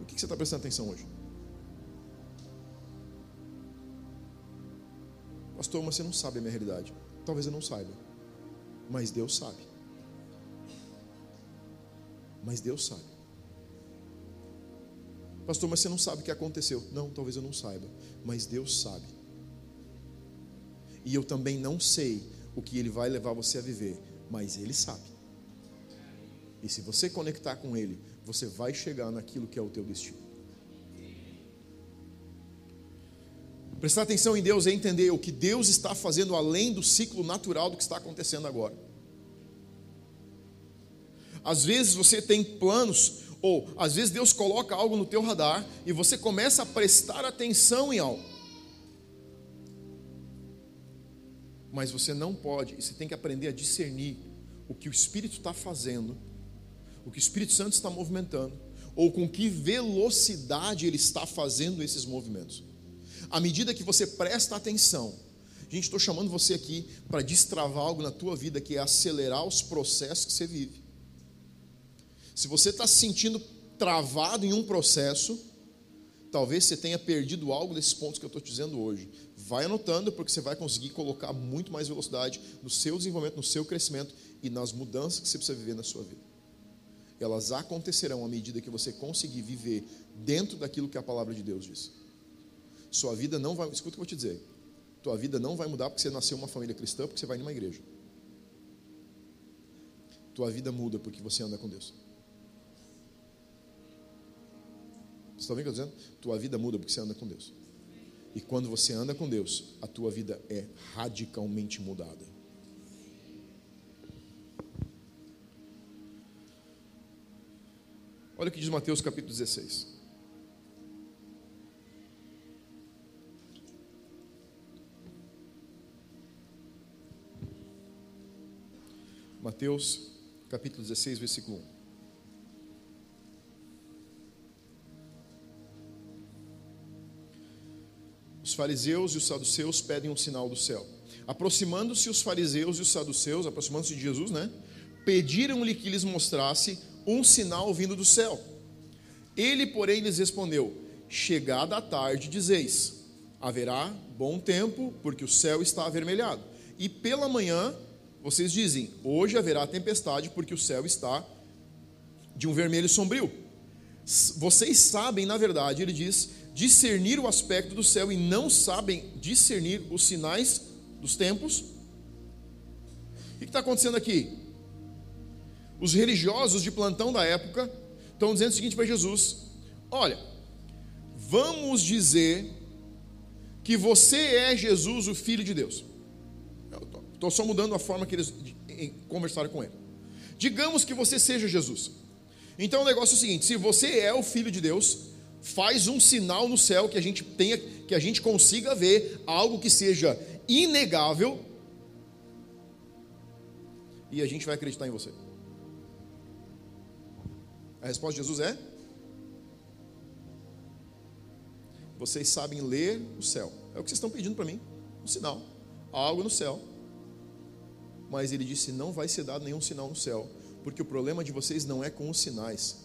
O que você está prestando atenção hoje? Pastor, mas você não sabe a minha realidade. Talvez eu não saiba. Mas Deus sabe. Mas Deus sabe. Pastor, mas você não sabe o que aconteceu. Não, talvez eu não saiba. Mas Deus sabe. E eu também não sei o que Ele vai levar você a viver. Mas Ele sabe. E se você conectar com Ele, você vai chegar naquilo que é o teu destino. Prestar atenção em Deus é entender o que Deus está fazendo além do ciclo natural do que está acontecendo agora. Às vezes você tem planos, ou às vezes Deus coloca algo no teu radar e você começa a prestar atenção em algo. Mas você não pode, você tem que aprender a discernir o que o Espírito está fazendo, o que o Espírito Santo está movimentando, ou com que velocidade ele está fazendo esses movimentos. À medida que você presta atenção, gente, estou chamando você aqui para destravar algo na tua vida que é acelerar os processos que você vive. Se você está se sentindo travado em um processo, talvez você tenha perdido algo desses pontos que eu estou te dizendo hoje. Vai anotando, porque você vai conseguir colocar muito mais velocidade no seu desenvolvimento, no seu crescimento e nas mudanças que você precisa viver na sua vida. Elas acontecerão à medida que você conseguir viver dentro daquilo que a palavra de Deus diz. Sua vida não vai, escuta o que eu vou te dizer. Tua vida não vai mudar porque você nasceu em uma família cristã, porque você vai numa igreja. Tua vida muda porque você anda com Deus. Você está vendo o que eu estou dizendo? Tua vida muda porque você anda com Deus. E quando você anda com Deus, a tua vida é radicalmente mudada. Olha o que diz Mateus capítulo 16. Mateus capítulo 16, versículo 1. Fariseus e os saduceus pedem um sinal do céu. Aproximando-se os fariseus e os saduceus, aproximando-se de Jesus, né? Pediram-lhe que lhes mostrasse um sinal vindo do céu. Ele, porém, lhes respondeu: Chegada a tarde, dizeis: haverá bom tempo, porque o céu está avermelhado. E pela manhã vocês dizem: hoje haverá tempestade porque o céu está de um vermelho sombrio. Vocês sabem, na verdade, ele diz, discernir o aspecto do céu e não sabem discernir os sinais dos tempos. O que está acontecendo aqui? Os religiosos de plantão da época estão dizendo o seguinte para Jesus: Olha, vamos dizer que você é Jesus, o Filho de Deus. Estou só mudando a forma que eles conversaram com ele. Digamos que você seja Jesus. Então o negócio é o seguinte: se você é o filho de Deus, faz um sinal no céu que a gente tenha, que a gente consiga ver algo que seja inegável, e a gente vai acreditar em você. A resposta de Jesus é: Vocês sabem ler o céu. É o que vocês estão pedindo para mim, um sinal, algo no céu mas ele disse: Não vai ser dado nenhum sinal no céu, porque o problema de vocês não é com os sinais,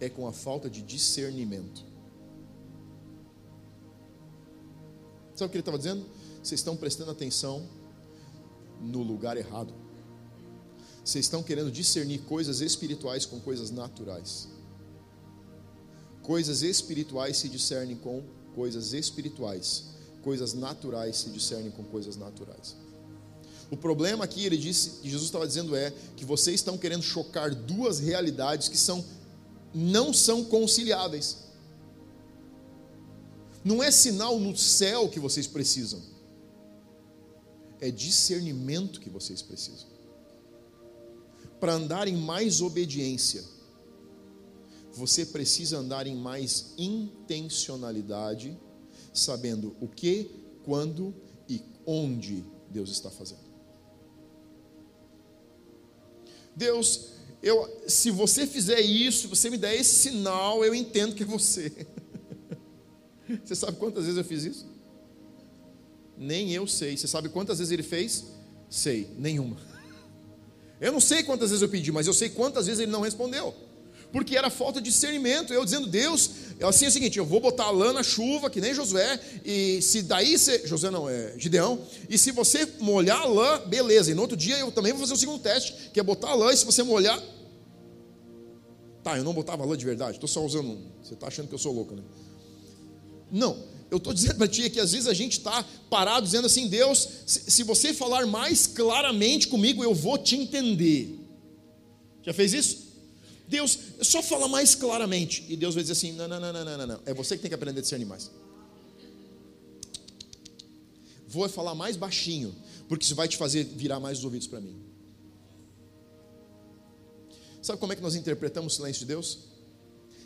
é com a falta de discernimento. Sabe o que ele estava dizendo? Vocês estão prestando atenção no lugar errado. Vocês estão querendo discernir coisas espirituais com coisas naturais. Coisas espirituais se discernem com coisas espirituais. Coisas naturais se discernem com coisas naturais. O problema aqui, ele disse, que Jesus estava dizendo é que vocês estão querendo chocar duas realidades que são não são conciliáveis. Não é sinal no céu que vocês precisam. É discernimento que vocês precisam. Para andar em mais obediência, você precisa andar em mais intencionalidade, sabendo o que, quando e onde Deus está fazendo. Deus, eu, se você fizer isso, se você me der esse sinal, eu entendo que é você. Você sabe quantas vezes eu fiz isso? Nem eu sei. Você sabe quantas vezes ele fez? Sei, nenhuma. Eu não sei quantas vezes eu pedi, mas eu sei quantas vezes ele não respondeu. Porque era falta de discernimento. Eu dizendo, Deus, assim é o seguinte: eu vou botar lã na chuva, que nem Josué, e se daí você. Josué não, é Gideão. E se você molhar a lã, beleza. E no outro dia eu também vou fazer o segundo teste, que é botar a lã, e se você molhar. Tá, eu não botava lã de verdade, estou só usando. Você está achando que eu sou louco, né? Não, eu estou dizendo para ti que às vezes a gente está parado dizendo assim: Deus, se, você falar mais claramente comigo, eu vou te entender. Já fez isso? Deus, só fala mais claramente. E Deus vai dizer assim: não, não, não, não, não, não. É você que tem que aprender a discernir mais. Vou falar mais baixinho, porque isso vai te fazer virar mais os ouvidos para mim. Sabe como é que nós interpretamos o silêncio de Deus?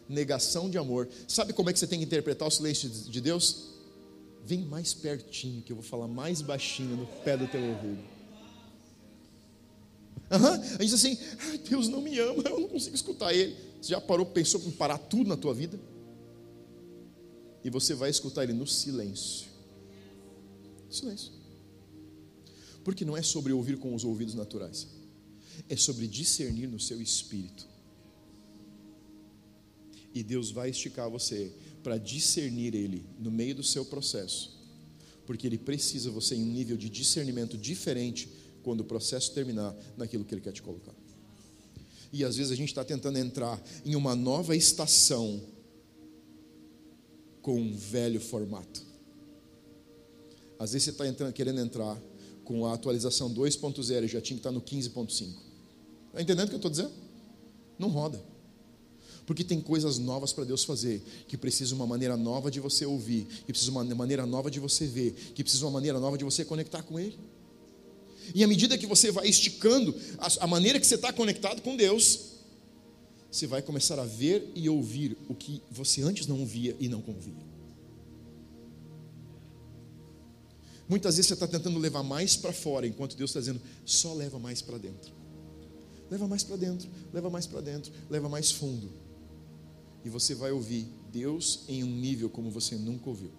Negação de amor. Sabe como é que você tem que interpretar o silêncio de Deus? Vem mais pertinho, que eu vou falar mais baixinho no pé do teu ouvido. Uhum. A gente diz assim: Deus não me ama, eu não consigo escutar Ele. Você já parou, pensou em parar tudo na tua vida? E você vai escutar Ele no silêncio. Silêncio. Porque não é sobre ouvir com os ouvidos naturais, é sobre discernir no seu espírito. E Deus vai esticar você para discernir Ele no meio do seu processo, porque Ele precisa você em um nível de discernimento diferente quando o processo terminar naquilo que Ele quer te colocar. E às vezes a gente está tentando entrar em uma nova estação com um velho formato. Às vezes você está querendo entrar com a atualização 2.0 e já tinha que estar tá no 15.5. Está entendendo o que eu estou dizendo? Não roda. Porque tem coisas novas para Deus fazer, que precisa uma maneira nova de você ouvir, que precisa uma maneira nova de você ver, que precisa uma maneira nova de você conectar com Ele. E à medida que você vai esticando a, a maneira que você está conectado com Deus, você vai começar a ver e ouvir o que você antes não ouvia e não convia. Muitas vezes você está tentando levar mais para fora, enquanto Deus está dizendo, só leva mais para dentro. Leva mais para dentro, leva mais para dentro, leva mais fundo. E você vai ouvir Deus em um nível como você nunca ouviu.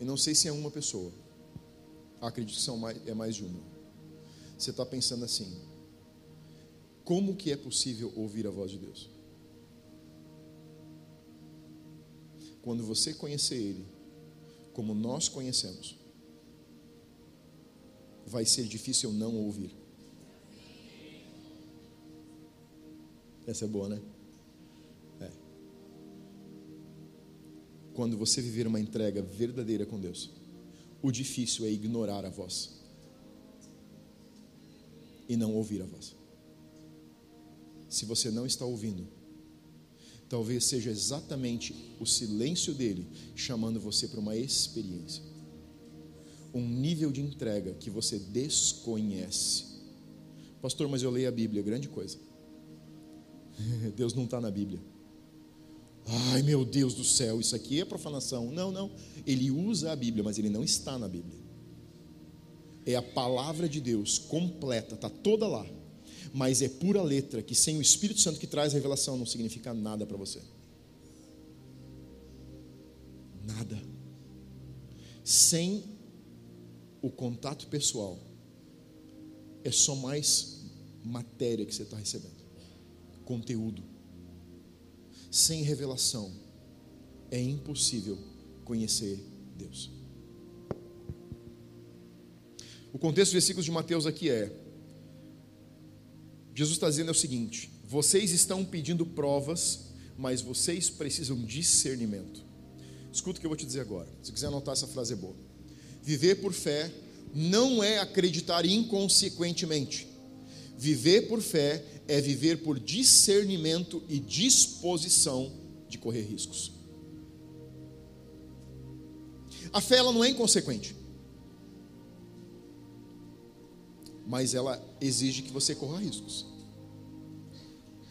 E não sei se é uma pessoa. Acredito que são mais, é mais de uma. Você está pensando assim: como que é possível ouvir a voz de Deus? Quando você conhecer Ele, como nós conhecemos, vai ser difícil não ouvir. Essa é boa, né? quando você viver uma entrega verdadeira com Deus, o difícil é ignorar a voz e não ouvir a voz. Se você não está ouvindo, talvez seja exatamente o silêncio dele chamando você para uma experiência, um nível de entrega que você desconhece. Pastor, mas eu leio a Bíblia, grande coisa. Deus não está na Bíblia. Ai meu Deus do céu, isso aqui é profanação. Não, não. Ele usa a Bíblia, mas ele não está na Bíblia. É a palavra de Deus completa, está toda lá. Mas é pura letra, que sem o Espírito Santo que traz revelação não significa nada para você. Nada. Sem o contato pessoal, é só mais matéria que você está recebendo conteúdo. Sem revelação é impossível conhecer Deus. O contexto dos versículos de Mateus aqui é: Jesus está dizendo é o seguinte: vocês estão pedindo provas, mas vocês precisam discernimento. Escuta o que eu vou te dizer agora. Se quiser anotar essa frase é boa. Viver por fé não é acreditar inconsequentemente. Viver por fé é viver por discernimento e disposição de correr riscos. A fé ela não é inconsequente. Mas ela exige que você corra riscos.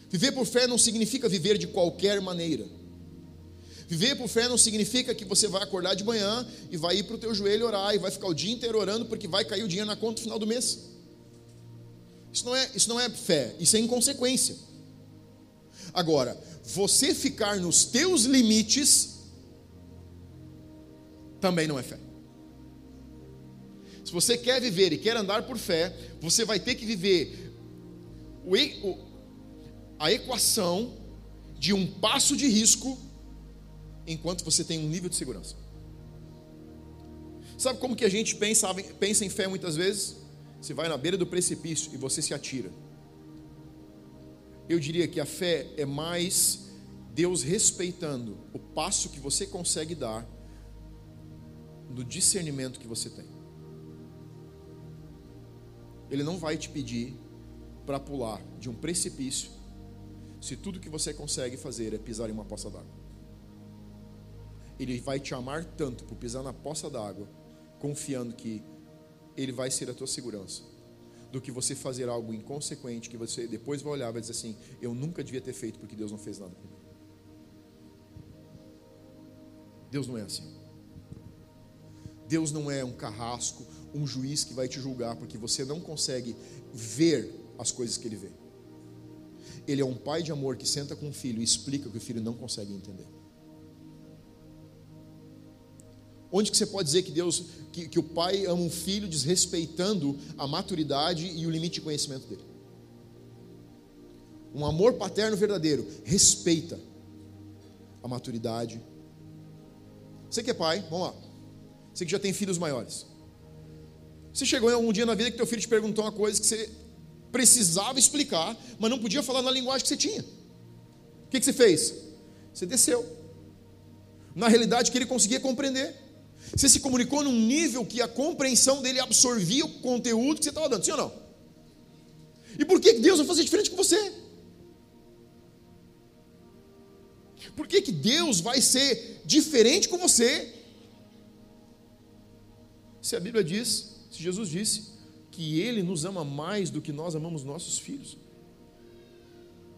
Viver por fé não significa viver de qualquer maneira. Viver por fé não significa que você vai acordar de manhã e vai ir para o teu joelho orar e vai ficar o dia inteiro orando porque vai cair o dinheiro na conta no final do mês. Isso não é, isso não é fé, isso é inconsequência. Agora, você ficar nos teus limites também não é fé. Se você quer viver e quer andar por fé, você vai ter que viver o, o, a equação de um passo de risco enquanto você tem um nível de segurança. Sabe como que a gente pensa, pensa em fé muitas vezes? Você vai na beira do precipício e você se atira. Eu diria que a fé é mais Deus respeitando o passo que você consegue dar no discernimento que você tem. Ele não vai te pedir para pular de um precipício se tudo que você consegue fazer é pisar em uma poça d'água. Ele vai te amar tanto por pisar na poça d'água, confiando que Ele vai ser a tua segurança, do que você fazer algo inconsequente que você depois vai olhar e vai dizer assim: Eu nunca devia ter feito porque Deus não fez nada comigo. Deus não é assim. Deus não é um carrasco, um juiz que vai te julgar porque você não consegue ver as coisas que ele vê. Ele é um pai de amor que senta com o filho e explica o que o filho não consegue entender. Onde que você pode dizer que Deus, que, que o pai ama um filho desrespeitando a maturidade e o limite de conhecimento dele? Um amor paterno verdadeiro respeita a maturidade. Você que é pai, vamos lá. Você que já tem filhos maiores. Você chegou em algum dia na vida que teu filho te perguntou uma coisa que você precisava explicar, mas não podia falar na linguagem que você tinha. O que, que você fez? Você desceu. Na realidade que ele conseguia compreender. Você se comunicou num nível que a compreensão dele absorvia o conteúdo que você estava dando, sim ou não? E por que Deus vai fazer diferente com você? Por que, que Deus vai ser diferente com você? Se a Bíblia diz, se Jesus disse, que Ele nos ama mais do que nós amamos nossos filhos.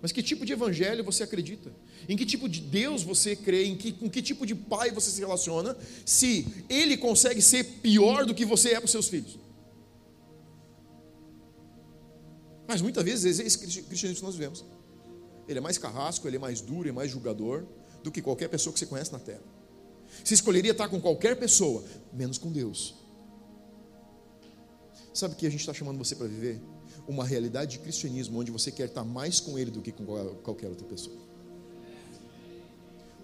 Mas que tipo de evangelho você acredita? Em que tipo de Deus você crê? Em que, com que tipo de pai você se relaciona? Se ele consegue ser pior do que você é para os seus filhos. Mas muitas vezes esse cristianismo que nós vivemos. Ele é mais carrasco, ele é mais duro, é mais julgador do que qualquer pessoa que você conhece na terra. Você escolheria estar com qualquer pessoa, menos com Deus. Sabe o que a gente está chamando você para viver? Uma realidade de cristianismo onde você quer estar mais com Ele do que com qualquer outra pessoa.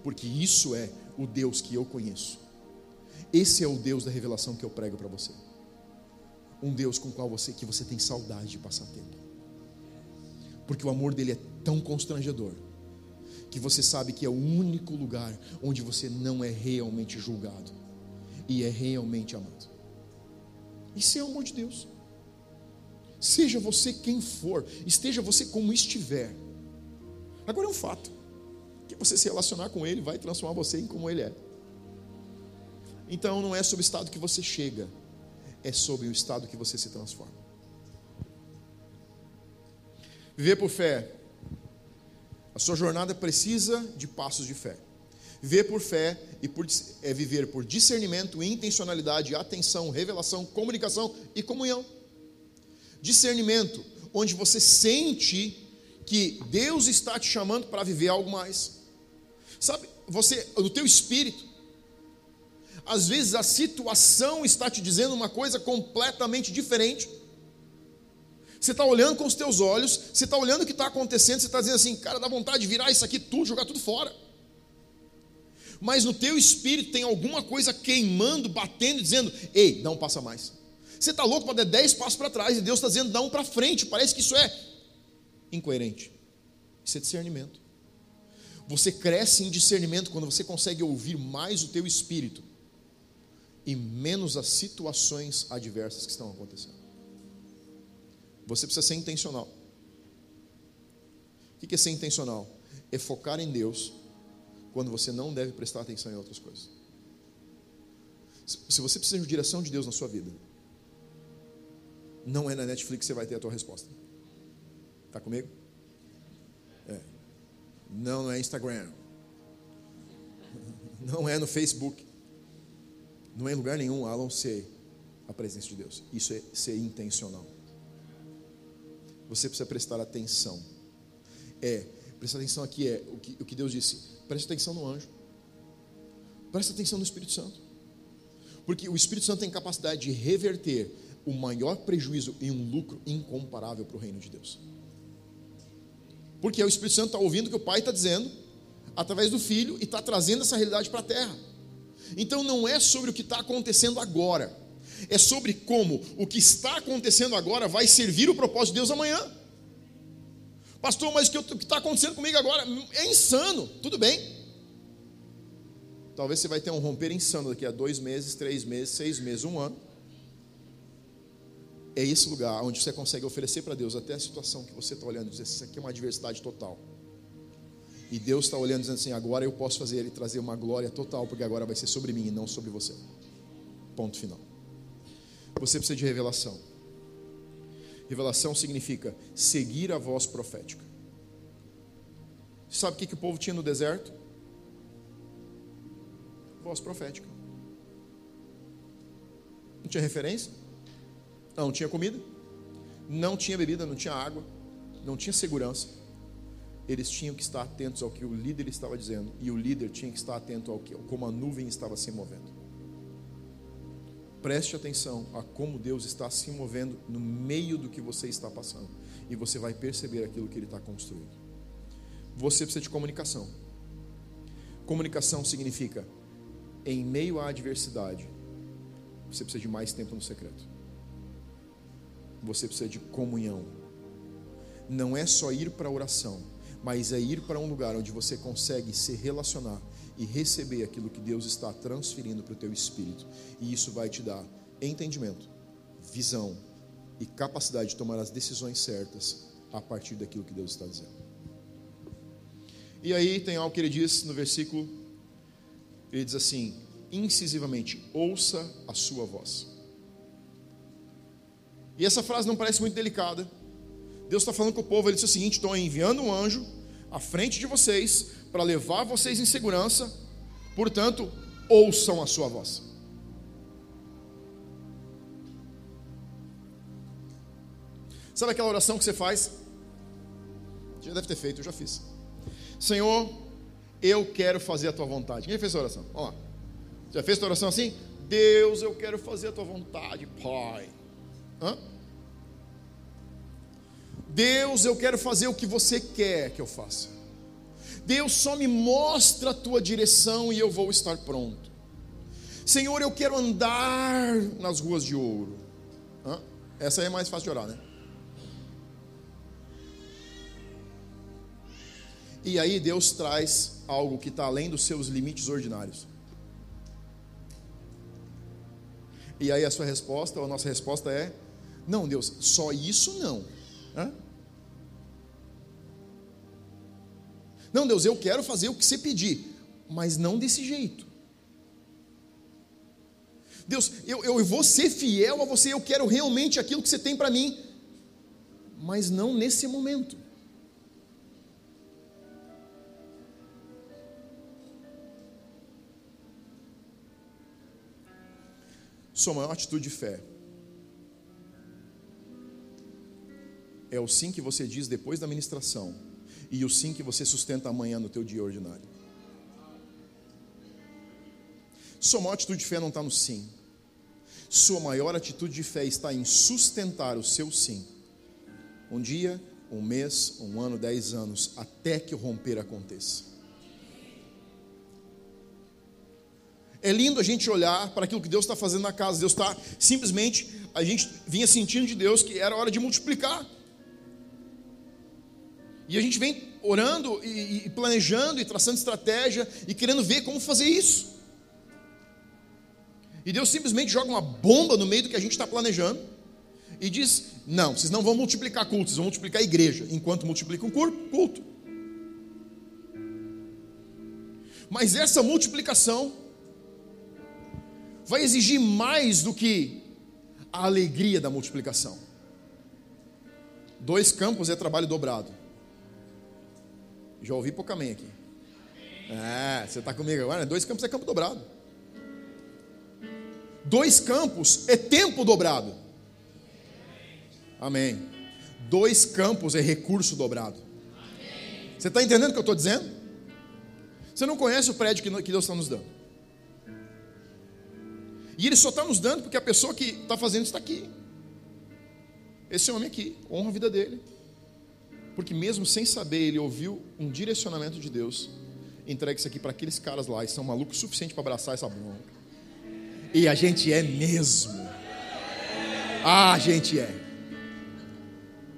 Porque isso é o Deus que eu conheço. Esse é o Deus da revelação que eu prego para você. Um Deus com qual você que você tem saudade de passar tempo. Porque o amor dele é tão constrangedor que você sabe que é o único lugar onde você não é realmente julgado e é realmente amado. Isso é o amor de Deus. Seja você quem for, esteja você como estiver. Agora é um fato que você se relacionar com Ele vai transformar você em como Ele é. Então não é sobre o estado que você chega, é sobre o estado que você se transforma. Viver por fé. A sua jornada precisa de passos de fé. Viver por fé e por, é viver por discernimento, intencionalidade, atenção, revelação, comunicação e comunhão. Discernimento, onde você sente que Deus está te chamando para viver algo mais. Sabe, você, no teu espírito, às vezes a situação está te dizendo uma coisa completamente diferente. Você está olhando com os teus olhos, você está olhando o que está acontecendo, você está dizendo assim, cara, dá vontade de virar isso aqui tudo, jogar tudo fora mas no teu espírito tem alguma coisa queimando, batendo, dizendo: ei, não passa mais. Você está louco para dar dez passos para trás e Deus está dizendo: dá um para frente. Parece que isso é incoerente. Isso é discernimento. Você cresce em discernimento quando você consegue ouvir mais o teu espírito e menos as situações adversas que estão acontecendo. Você precisa ser intencional. O que é ser intencional? É focar em Deus quando você não deve prestar atenção em outras coisas. Se você precisa de direção de Deus na sua vida, não é na Netflix que você vai ter a tua resposta. Está comigo? É. Não, não é Instagram. Não é no Facebook. Não é em lugar nenhum a não ser a presença de Deus. Isso é ser intencional. Você precisa prestar atenção. É, prestar atenção aqui é o que, o que Deus disse Preste atenção no anjo. Preste atenção no Espírito Santo. Porque o Espírito Santo tem capacidade de reverter o maior prejuízo em um lucro incomparável para o reino de Deus. Porque o Espírito Santo está ouvindo o que o Pai está dizendo, através do Filho, e está trazendo essa realidade para a terra. Então não é sobre o que está acontecendo agora, é sobre como o que está acontecendo agora vai servir o propósito de Deus amanhã. Pastor, mas o que está acontecendo comigo agora é insano. Tudo bem. Talvez você vai ter um romper insano daqui a dois meses, três meses, seis meses, um ano. É esse lugar onde você consegue oferecer para Deus até a situação que você está olhando dizer: Isso aqui é uma adversidade total. E Deus está olhando dizendo assim: Agora eu posso fazer Ele trazer uma glória total, porque agora vai ser sobre mim e não sobre você. Ponto final. Você precisa de revelação. Revelação significa seguir a voz profética. Sabe o que, que o povo tinha no deserto? Voz profética. Não tinha referência? Não tinha comida? Não tinha bebida, não tinha água, não tinha segurança. Eles tinham que estar atentos ao que o líder estava dizendo, e o líder tinha que estar atento ao que, como a nuvem estava se movendo. Preste atenção a como Deus está se movendo no meio do que você está passando, e você vai perceber aquilo que Ele está construindo. Você precisa de comunicação. Comunicação significa, em meio à adversidade, você precisa de mais tempo no secreto. Você precisa de comunhão. Não é só ir para a oração, mas é ir para um lugar onde você consegue se relacionar e receber aquilo que Deus está transferindo para o teu espírito. E isso vai te dar entendimento, visão e capacidade de tomar as decisões certas a partir daquilo que Deus está dizendo. E aí tem algo que ele diz no versículo, ele diz assim: incisivamente, ouça a sua voz. E essa frase não parece muito delicada. Deus está falando com o povo, ele disse o seguinte: estou enviando um anjo à frente de vocês para levar vocês em segurança, portanto, ouçam a sua voz. Sabe aquela oração que você faz? Já deve ter feito, eu já fiz. Senhor, eu quero fazer a tua vontade. Quem fez essa oração? Lá. Já fez tua oração assim? Deus, eu quero fazer a tua vontade, Pai. Hã? Deus, eu quero fazer o que você quer que eu faça. Deus, só me mostra a tua direção e eu vou estar pronto. Senhor, eu quero andar nas ruas de ouro. Hã? Essa aí é mais fácil de orar, né? E aí Deus traz algo que está além dos seus limites ordinários. E aí a sua resposta, ou a nossa resposta é: não, Deus, só isso não. Hã? Não, Deus, eu quero fazer o que você pedir, mas não desse jeito. Deus, eu, eu vou ser fiel a você, eu quero realmente aquilo que você tem para mim, mas não nesse momento. Sua maior atitude de fé é o sim que você diz depois da ministração e o sim que você sustenta amanhã no teu dia ordinário. Sua maior atitude de fé não está no sim. Sua maior atitude de fé está em sustentar o seu sim. Um dia, um mês, um ano, dez anos, até que o romper aconteça. É lindo a gente olhar para aquilo que Deus está fazendo na casa. Deus está simplesmente, a gente vinha sentindo de Deus que era hora de multiplicar. E a gente vem orando e, planejando e traçando estratégia e querendo ver como fazer isso. E Deus simplesmente joga uma bomba no meio do que a gente está planejando e diz: Não, vocês não vão multiplicar cultos, vocês vão multiplicar a igreja, enquanto multiplicam culto. Mas essa multiplicação vai exigir mais do que a alegria da multiplicação. Dois campos é trabalho dobrado. Já ouvi pouca amém aqui. É, você está comigo agora? Dois campos é campo dobrado. Dois campos é tempo dobrado. Amém. Dois campos é recurso dobrado. Você está entendendo o que eu estou dizendo? Você não conhece o prédio que Deus está nos dando. E ele só está nos dando porque a pessoa que está fazendo está aqui. Esse homem aqui, honra a vida dele. Porque mesmo sem saber, ele ouviu um direcionamento de Deus. Entrega isso aqui para aqueles caras lá, e são malucos o suficiente para abraçar essa bronca. E a gente é mesmo. Ah, a gente é.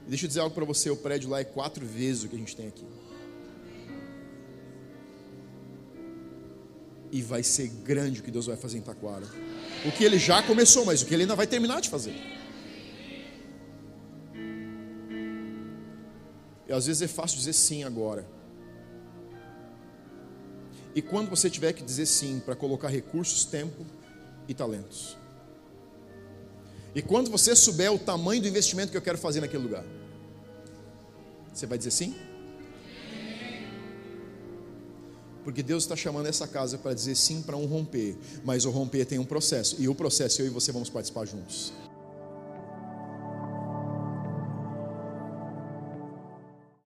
Deixa eu dizer algo para você: o prédio lá é quatro vezes o que a gente tem aqui. E vai ser grande o que Deus vai fazer em Taquara. O que ele já começou, mas o que ele ainda vai terminar de fazer. E às vezes é fácil dizer sim agora. E quando você tiver que dizer sim para colocar recursos, tempo e talentos. E quando você souber o tamanho do investimento que eu quero fazer naquele lugar, você vai dizer sim? Porque Deus está chamando essa casa para dizer sim para um romper, mas o romper tem um processo, e o processo eu e você vamos participar juntos.